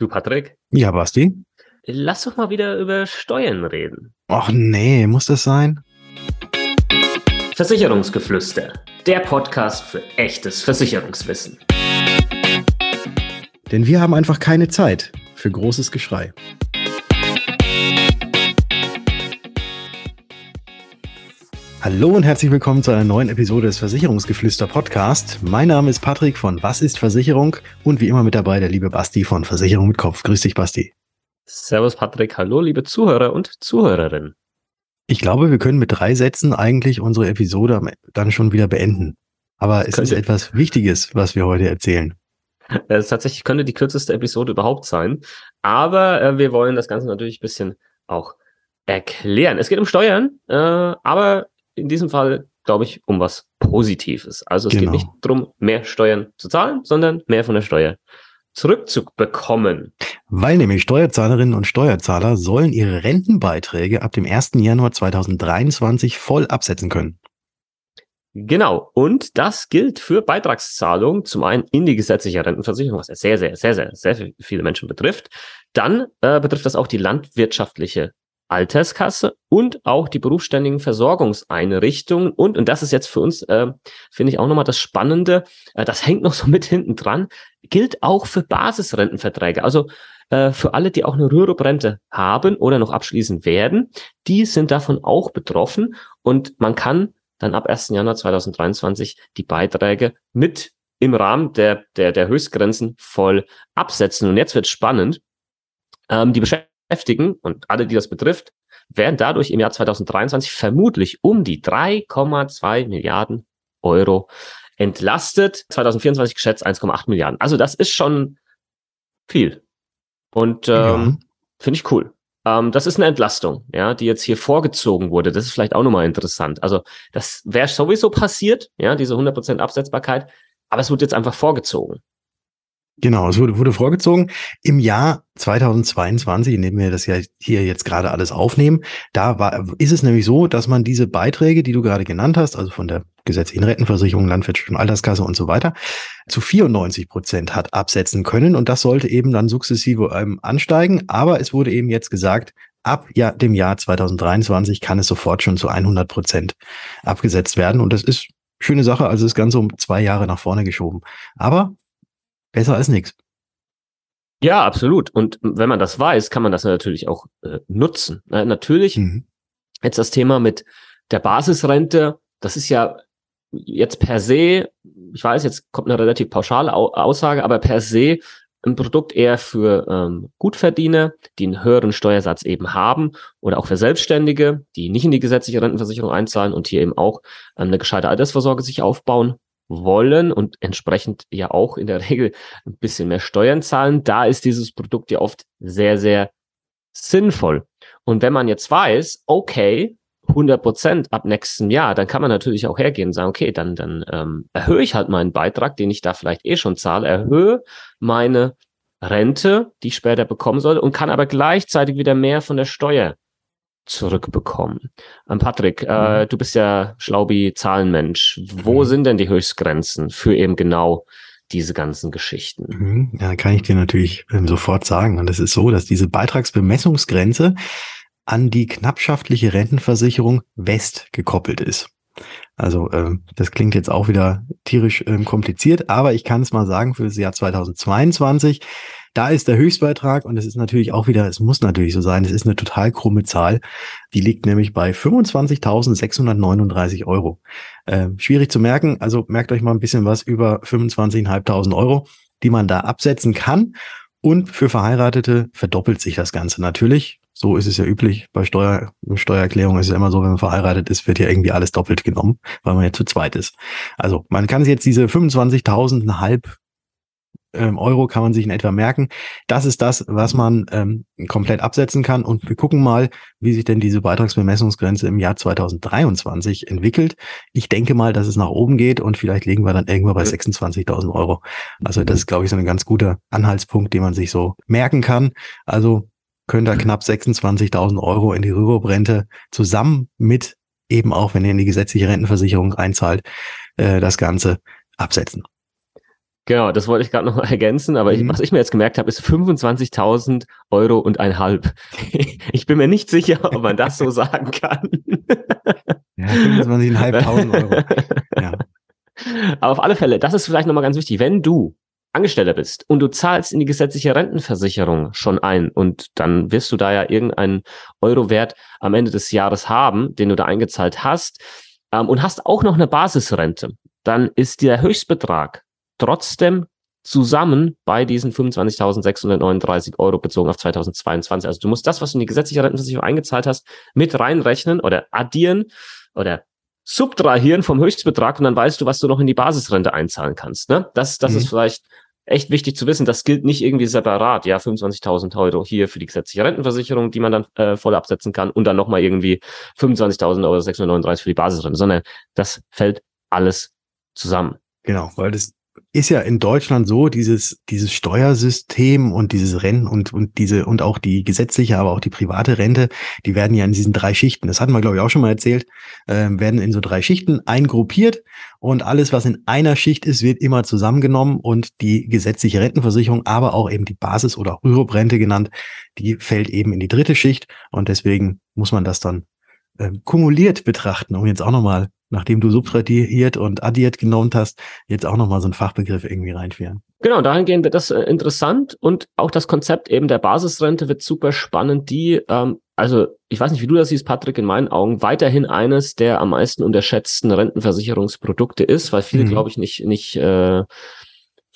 Du, Patrick? Ja, Basti? Lass doch mal wieder über Steuern reden. Ach nee, muss das sein? Versicherungsgeflüster, der Podcast für echtes Versicherungswissen. Denn wir haben einfach keine Zeit für großes Geschrei. Hallo und herzlich willkommen zu einer neuen Episode des Versicherungsgeflüster Podcast. Mein Name ist Patrick von Was ist Versicherung und wie immer mit dabei der liebe Basti von Versicherung mit Kopf. Grüß dich, Basti. Servus, Patrick. Hallo, liebe Zuhörer und Zuhörerinnen. Ich glaube, wir können mit drei Sätzen eigentlich unsere Episode dann schon wieder beenden. Aber es könnte. ist etwas Wichtiges, was wir heute erzählen. Es tatsächlich könnte die kürzeste Episode überhaupt sein. Aber äh, wir wollen das Ganze natürlich ein bisschen auch erklären. Es geht um Steuern, äh, aber in diesem Fall, glaube ich, um was Positives. Also es genau. geht nicht darum, mehr Steuern zu zahlen, sondern mehr von der Steuer zurückzubekommen. Weil nämlich Steuerzahlerinnen und Steuerzahler sollen ihre Rentenbeiträge ab dem 1. Januar 2023 voll absetzen können. Genau. Und das gilt für Beitragszahlungen zum einen in die gesetzliche Rentenversicherung, was sehr, sehr, sehr, sehr, sehr viele Menschen betrifft. Dann äh, betrifft das auch die landwirtschaftliche Alterskasse und auch die berufsständigen Versorgungseinrichtungen. Und, und das ist jetzt für uns, äh, finde ich auch nochmal das Spannende, äh, das hängt noch so mit hinten dran, gilt auch für Basisrentenverträge. Also äh, für alle, die auch eine Rürup-Rente haben oder noch abschließen werden, die sind davon auch betroffen. Und man kann dann ab 1. Januar 2023 die Beiträge mit im Rahmen der, der, der Höchstgrenzen voll absetzen. Und jetzt wird spannend. Ähm, die Beschäftigten Beschäftigten und alle, die das betrifft, werden dadurch im Jahr 2023 vermutlich um die 3,2 Milliarden Euro entlastet. 2024 geschätzt 1,8 Milliarden. Also das ist schon viel. Und ähm, ja. finde ich cool. Ähm, das ist eine Entlastung, ja, die jetzt hier vorgezogen wurde. Das ist vielleicht auch nochmal interessant. Also das wäre sowieso passiert, ja, diese 100% Absetzbarkeit. Aber es wird jetzt einfach vorgezogen. Genau, es wurde, wurde vorgezogen. Im Jahr 2022, in dem wir das ja hier jetzt gerade alles aufnehmen, da war, ist es nämlich so, dass man diese Beiträge, die du gerade genannt hast, also von der gesetzlichen Rentenversicherung, Landwirtschaft und Alterskasse und so weiter, zu 94 Prozent hat absetzen können. Und das sollte eben dann sukzessive ähm, ansteigen. Aber es wurde eben jetzt gesagt, ab ja, dem Jahr 2023 kann es sofort schon zu 100 Prozent abgesetzt werden. Und das ist schöne Sache. Also das Ganze um zwei Jahre nach vorne geschoben. Aber Besser als nichts. Ja, absolut. Und wenn man das weiß, kann man das natürlich auch äh, nutzen. Na, natürlich, mhm. jetzt das Thema mit der Basisrente, das ist ja jetzt per se, ich weiß, jetzt kommt eine relativ pauschale Aussage, aber per se ein Produkt eher für ähm, Gutverdiener, die einen höheren Steuersatz eben haben oder auch für Selbstständige, die nicht in die gesetzliche Rentenversicherung einzahlen und hier eben auch ähm, eine gescheite Altersvorsorge sich aufbauen wollen und entsprechend ja auch in der Regel ein bisschen mehr Steuern zahlen, da ist dieses Produkt ja oft sehr, sehr sinnvoll. Und wenn man jetzt weiß, okay, 100 Prozent ab nächstem Jahr, dann kann man natürlich auch hergehen und sagen, okay, dann, dann ähm, erhöhe ich halt meinen Beitrag, den ich da vielleicht eh schon zahle, erhöhe meine Rente, die ich später bekommen soll und kann aber gleichzeitig wieder mehr von der Steuer zurückbekommen. Ähm, Patrick, äh, mhm. du bist ja Schlaubi Zahlenmensch. Wo mhm. sind denn die Höchstgrenzen für eben genau diese ganzen Geschichten? Mhm. Ja, kann ich dir natürlich ähm, sofort sagen. Und es ist so, dass diese Beitragsbemessungsgrenze an die knappschaftliche Rentenversicherung West gekoppelt ist. Also ähm, das klingt jetzt auch wieder tierisch ähm, kompliziert, aber ich kann es mal sagen, für das Jahr 2022 da ist der Höchstbeitrag und es ist natürlich auch wieder, es muss natürlich so sein, es ist eine total krumme Zahl. Die liegt nämlich bei 25.639 Euro. Äh, schwierig zu merken, also merkt euch mal ein bisschen was über 25.500 Euro, die man da absetzen kann. Und für Verheiratete verdoppelt sich das Ganze natürlich. So ist es ja üblich. Bei Steuer, Steuererklärung ist es immer so, wenn man verheiratet ist, wird ja irgendwie alles doppelt genommen, weil man ja zu zweit ist. Also man kann jetzt diese 25.000 ähm, Euro kann man sich in etwa merken. Das ist das, was man ähm, komplett absetzen kann. Und wir gucken mal, wie sich denn diese Beitragsbemessungsgrenze im Jahr 2023 entwickelt. Ich denke mal, dass es nach oben geht und vielleicht liegen wir dann irgendwann bei 26.000 Euro. Also das ist, glaube ich, so ein ganz guter Anhaltspunkt, den man sich so merken kann. Also können da knapp 26.000 Euro in die Rürup-Rente zusammen mit eben auch, wenn ihr in die gesetzliche Rentenversicherung einzahlt, äh, das Ganze absetzen. Genau, das wollte ich gerade noch ergänzen, aber mhm. ich, was ich mir jetzt gemerkt habe, ist 25.000 Euro und ein halb. Ich bin mir nicht sicher, ob man das so sagen kann. Ja, 25.500 Euro. Ja. Aber auf alle Fälle, das ist vielleicht nochmal ganz wichtig. Wenn du Angestellter bist und du zahlst in die gesetzliche Rentenversicherung schon ein und dann wirst du da ja irgendeinen Eurowert am Ende des Jahres haben, den du da eingezahlt hast ähm, und hast auch noch eine Basisrente, dann ist der Höchstbetrag trotzdem zusammen bei diesen 25.639 Euro bezogen auf 2022. Also du musst das, was du in die gesetzliche Rentenversicherung eingezahlt hast, mit reinrechnen oder addieren oder subtrahieren vom Höchstbetrag und dann weißt du, was du noch in die Basisrente einzahlen kannst. Ne? Das, das mhm. ist vielleicht echt wichtig zu wissen. Das gilt nicht irgendwie separat. Ja, 25.000 Euro hier für die gesetzliche Rentenversicherung, die man dann äh, voll absetzen kann und dann nochmal irgendwie 25.000 Euro 639 für die Basisrente, sondern das fällt alles zusammen. Genau, weil das ist ja in Deutschland so, dieses, dieses Steuersystem und dieses Rennen und, und diese, und auch die gesetzliche, aber auch die private Rente, die werden ja in diesen drei Schichten, das hatten wir, glaube ich, auch schon mal erzählt, äh, werden in so drei Schichten eingruppiert und alles, was in einer Schicht ist, wird immer zusammengenommen und die gesetzliche Rentenversicherung, aber auch eben die Basis- oder Rürup-Rente genannt, die fällt eben in die dritte Schicht und deswegen muss man das dann äh, kumuliert betrachten, um jetzt auch nochmal nachdem du subtrahiert und addiert genommen hast, jetzt auch nochmal so einen Fachbegriff irgendwie reinführen. Genau, dahingehend wird das äh, interessant und auch das Konzept eben der Basisrente wird super spannend, die, ähm, also ich weiß nicht, wie du das siehst, Patrick, in meinen Augen weiterhin eines der am meisten unterschätzten Rentenversicherungsprodukte ist, weil viele, mhm. glaube ich, nicht, nicht äh,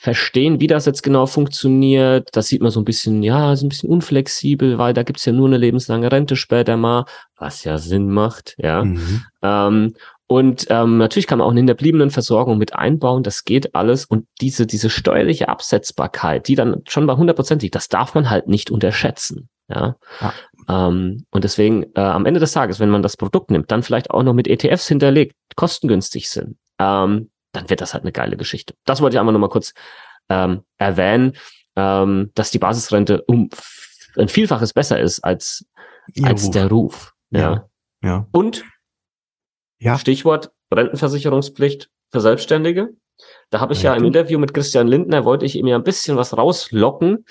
verstehen, wie das jetzt genau funktioniert. Das sieht man so ein bisschen, ja, so ein bisschen unflexibel, weil da gibt's ja nur eine lebenslange Rente später mal, was ja Sinn macht, ja. Mhm. Ähm, und ähm, natürlich kann man auch eine hinterbliebenen Versorgung mit einbauen. Das geht alles. Und diese, diese steuerliche Absetzbarkeit, die dann schon bei 100 Prozent liegt, das darf man halt nicht unterschätzen. Ja. ja. Ähm, und deswegen äh, am Ende des Tages, wenn man das Produkt nimmt, dann vielleicht auch noch mit ETFs hinterlegt, kostengünstig sind, ähm, dann wird das halt eine geile Geschichte. Das wollte ich einmal nochmal kurz ähm, erwähnen, ähm, dass die Basisrente um ein Vielfaches besser ist als, als Ruf. der Ruf. Ja. ja. ja. Und ja. Stichwort Rentenversicherungspflicht für Selbstständige. Da habe ich ja, ja im Interview mit Christian Lindner, wollte ich ihm ja ein bisschen was rauslocken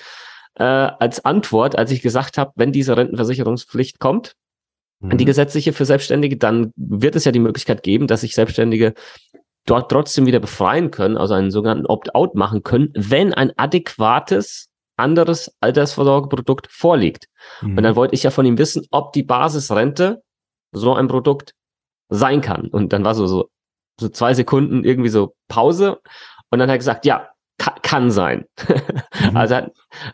äh, als Antwort, als ich gesagt habe, wenn diese Rentenversicherungspflicht kommt, mhm. die gesetzliche für Selbstständige, dann wird es ja die Möglichkeit geben, dass sich Selbstständige dort trotzdem wieder befreien können, also einen sogenannten Opt-out machen können, wenn ein adäquates anderes Altersvorsorgeprodukt vorliegt. Mhm. Und dann wollte ich ja von ihm wissen, ob die Basisrente so ein Produkt sein kann. Und dann war so, so, so zwei Sekunden irgendwie so Pause. Und dann hat er gesagt, ja, kann, kann sein. Mhm. also,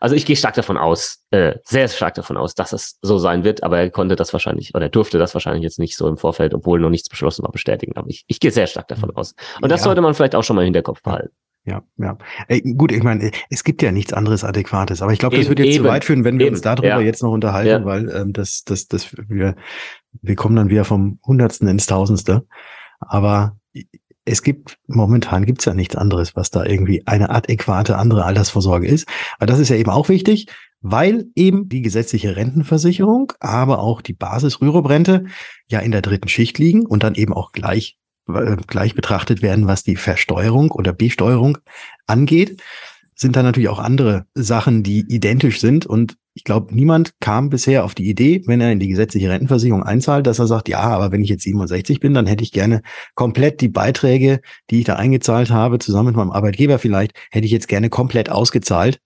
also ich gehe stark davon aus, äh, sehr stark davon aus, dass es so sein wird, aber er konnte das wahrscheinlich oder durfte das wahrscheinlich jetzt nicht so im Vorfeld, obwohl noch nichts beschlossen war, bestätigen. Aber ich, ich gehe sehr stark davon mhm. aus. Und das ja. sollte man vielleicht auch schon mal im Hinterkopf behalten. Ja, ja. Ey, gut, ich meine, es gibt ja nichts anderes Adäquates, aber ich glaube, das wird jetzt eben, zu weit führen, wenn wir eben. uns darüber ja. jetzt noch unterhalten, ja. weil ähm, das, das, das, wir, wir kommen dann wieder vom Hundertsten ins Tausendste. Aber es gibt, momentan gibt's ja nichts anderes, was da irgendwie eine adäquate andere Altersvorsorge ist. Aber das ist ja eben auch wichtig, weil eben die gesetzliche Rentenversicherung, aber auch die Basis-Rürup-Rente ja in der dritten Schicht liegen und dann eben auch gleich gleich betrachtet werden, was die Versteuerung oder Besteuerung angeht, sind da natürlich auch andere Sachen, die identisch sind. Und ich glaube, niemand kam bisher auf die Idee, wenn er in die gesetzliche Rentenversicherung einzahlt, dass er sagt, ja, aber wenn ich jetzt 67 bin, dann hätte ich gerne komplett die Beiträge, die ich da eingezahlt habe, zusammen mit meinem Arbeitgeber vielleicht, hätte ich jetzt gerne komplett ausgezahlt.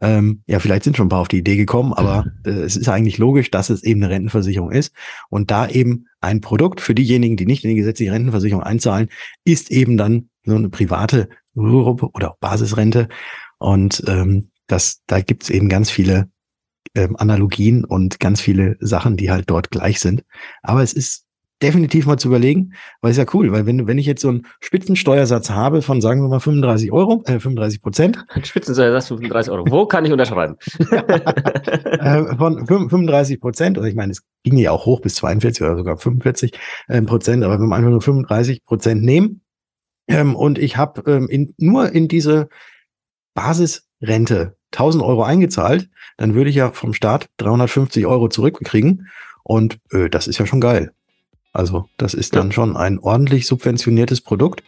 Ähm, ja, vielleicht sind schon ein paar auf die Idee gekommen, aber äh, es ist eigentlich logisch, dass es eben eine Rentenversicherung ist. Und da eben ein Produkt für diejenigen, die nicht in die gesetzliche Rentenversicherung einzahlen, ist eben dann so eine private oder auch Basisrente. Und ähm, das, da gibt's eben ganz viele ähm, Analogien und ganz viele Sachen, die halt dort gleich sind. Aber es ist definitiv mal zu überlegen, weil es ja cool, weil wenn, wenn ich jetzt so einen Spitzensteuersatz habe von, sagen wir mal, 35 Euro, äh, 35 Prozent. Spitzensteuersatz 35 Euro. Wo kann ich unterschreiben? äh, von 35 Prozent, oder ich meine, es ging ja auch hoch bis 42 oder sogar 45 äh, Prozent, aber wenn wir einfach nur 35 Prozent nehmen, ähm, und ich habe ähm, in, nur in diese Basisrente 1000 Euro eingezahlt, dann würde ich ja vom Staat 350 Euro zurückkriegen. Und äh, das ist ja schon geil. Also das ist dann ja. schon ein ordentlich subventioniertes Produkt.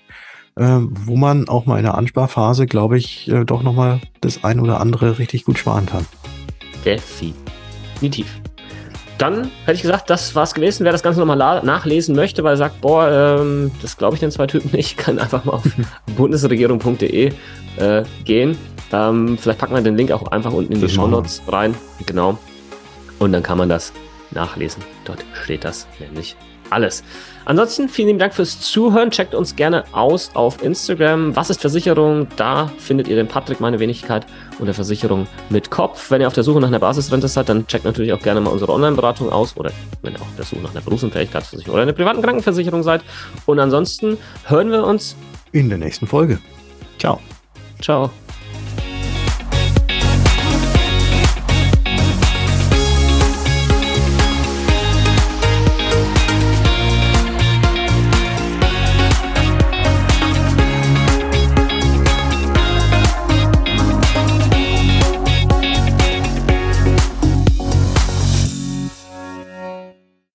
ähm, wo man auch mal in der Ansparphase, glaube ich, äh, doch nochmal das ein oder andere richtig gut sparen kann. Definitiv. Dann hätte ich gesagt, das war's gewesen. Wer das Ganze nochmal nachlesen möchte, weil er sagt, boah, ähm, das glaube ich den zwei Typen nicht, kann einfach mal auf bundesregierung.de äh, gehen. Ähm, vielleicht packen wir den Link auch einfach unten in die Show Notes rein. Genau. Und dann kann man das nachlesen. Dort steht das nämlich alles. Ansonsten vielen lieben Dank fürs Zuhören. Checkt uns gerne aus auf Instagram. Was ist Versicherung? Da findet ihr den Patrick, meine Wenigkeit, unter Versicherung mit Kopf. Wenn ihr auf der Suche nach einer Basisrente seid, dann checkt natürlich auch gerne mal unsere Online-Beratung aus oder wenn ihr auf der Suche nach einer Berufsunfähigkeitsversicherung oder einer privaten Krankenversicherung seid. Und ansonsten hören wir uns in der nächsten Folge. Ciao. Ciao.